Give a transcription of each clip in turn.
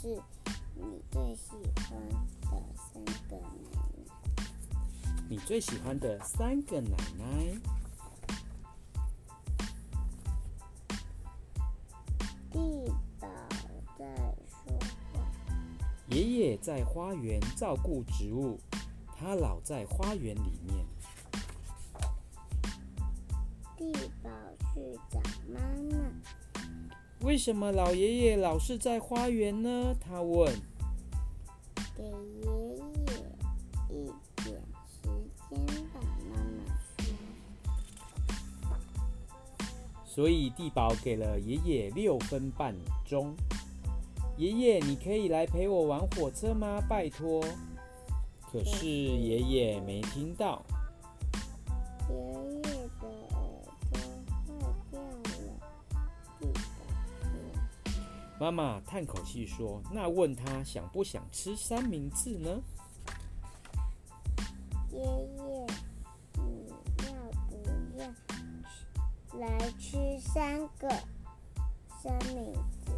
是你最喜欢的三个奶奶？你最喜欢的三个奶奶？地宝在说话。爷爷在花园照顾植物，他老在花园里面。地宝去找妈妈。为什么老爷爷老是在花园呢？他问。给爷爷一点时间吧，妈妈说。所以地宝给了爷爷六分半钟。爷爷，你可以来陪我玩火车吗？拜托。可是爷爷没听到。爷爷妈妈叹口气说：“那问他想不想吃三明治呢？”爷爷，你要不要来吃三个三明治？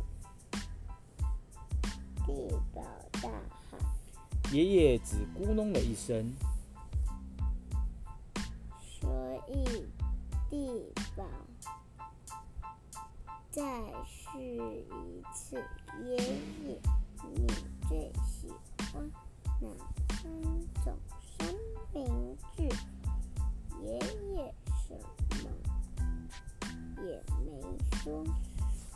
地宝大喊。爷爷只咕哝了一声。所以，地宝再试一次。爷爷，你最喜欢哪三种三明治？爷爷什么也没说。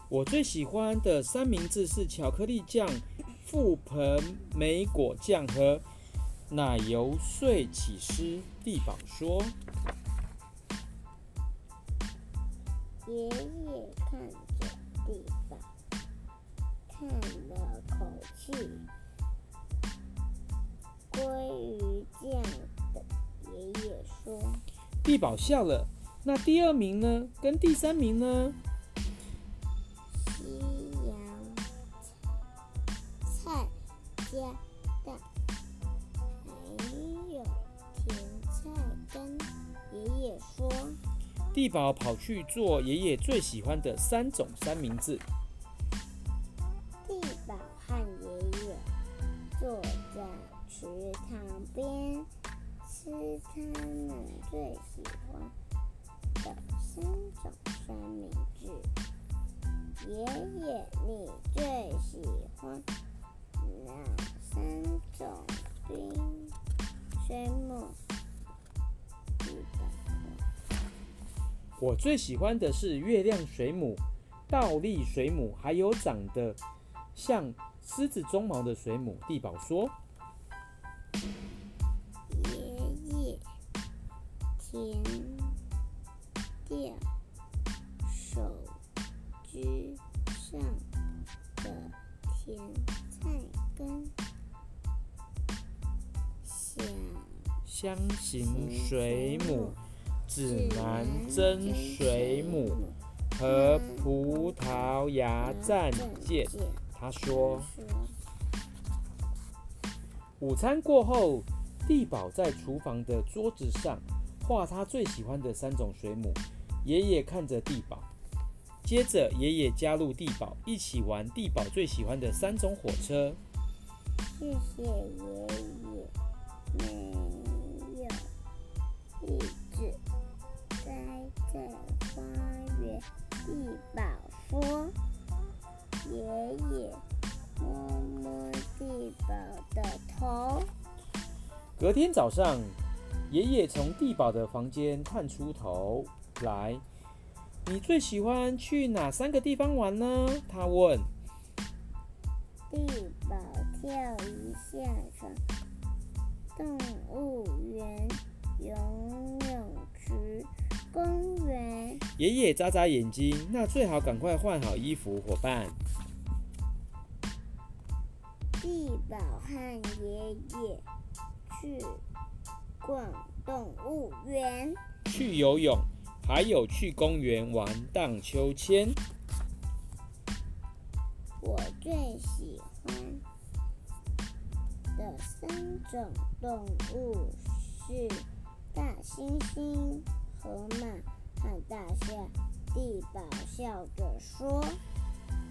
我最喜欢的三明治是巧克力酱、覆盆莓果酱和奶油碎起司。地宝说。爷爷看着地宝，叹了口气。鲑鱼酱的爷爷说。地宝笑了。那第二名呢？跟第三名呢？地宝跑去做爷爷最喜欢的三种三明治。地宝和爷爷坐在池塘边，吃他们最喜欢的三种三明治。爷爷，你最喜我最喜欢的是月亮水母、倒立水母，还有长得像狮子鬃毛的水母。地宝说：“爷爷，停掉手机上的甜菜根，想箱型水母。”指南针水母和葡萄牙战舰，他说。午餐过后，地宝在厨房的桌子上画他最喜欢的三种水母。爷爷看着地宝，接着爷爷加入地宝一起玩地宝最喜欢的三种火车。谢谢爷爷，隔天早上，爷爷从地宝的房间探出头来：“你最喜欢去哪三个地方玩呢？”他问。地宝跳一下床，动物园、游泳池。公园。爷爷眨眨眼睛，那最好赶快换好衣服，伙伴。地宝和爷爷去逛动物园，去游泳，还有去公园玩荡秋千。我最喜欢的三种动物是大猩猩。河马和大象，地宝笑着说：“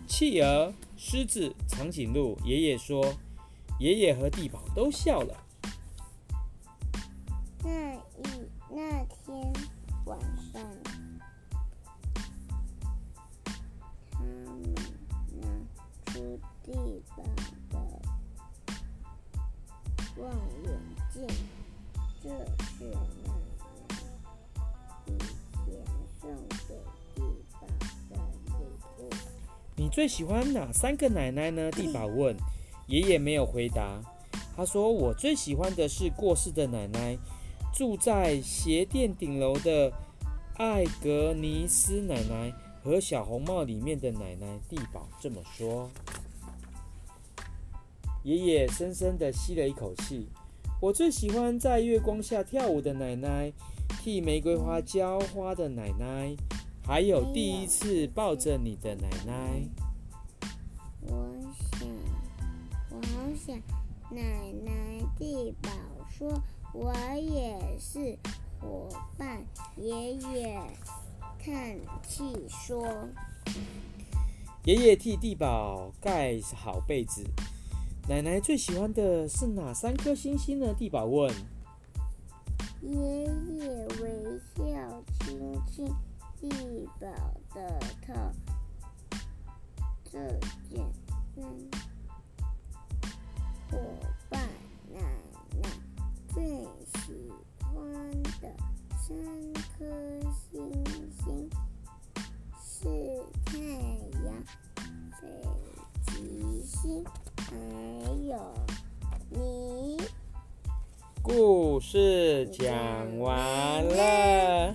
企鹅、狮子、长颈鹿。爷爷说，爷爷和地宝都笑了。望远镜，这是奶奶以前送给地宝的礼物。你最喜欢哪三个奶奶呢？地宝问。爷爷没有回答。他说：“我最喜欢的是过世的奶奶。”住在鞋店顶楼的艾格尼斯奶奶和小红帽里面的奶奶地宝这么说。爷爷深深地吸了一口气。我最喜欢在月光下跳舞的奶奶，替玫瑰花浇花的奶奶，还有第一次抱着你的奶奶。我想，我好想奶奶。地宝说。我也是伙伴，爷爷叹气说：“爷爷替地宝盖好被子。奶奶最喜欢的是哪三颗星星呢？”地宝问。爷爷微笑亲亲地宝的头，这件衫。伙伴奶奶最喜欢的。三颗星星是太阳、北极星，故事讲完了。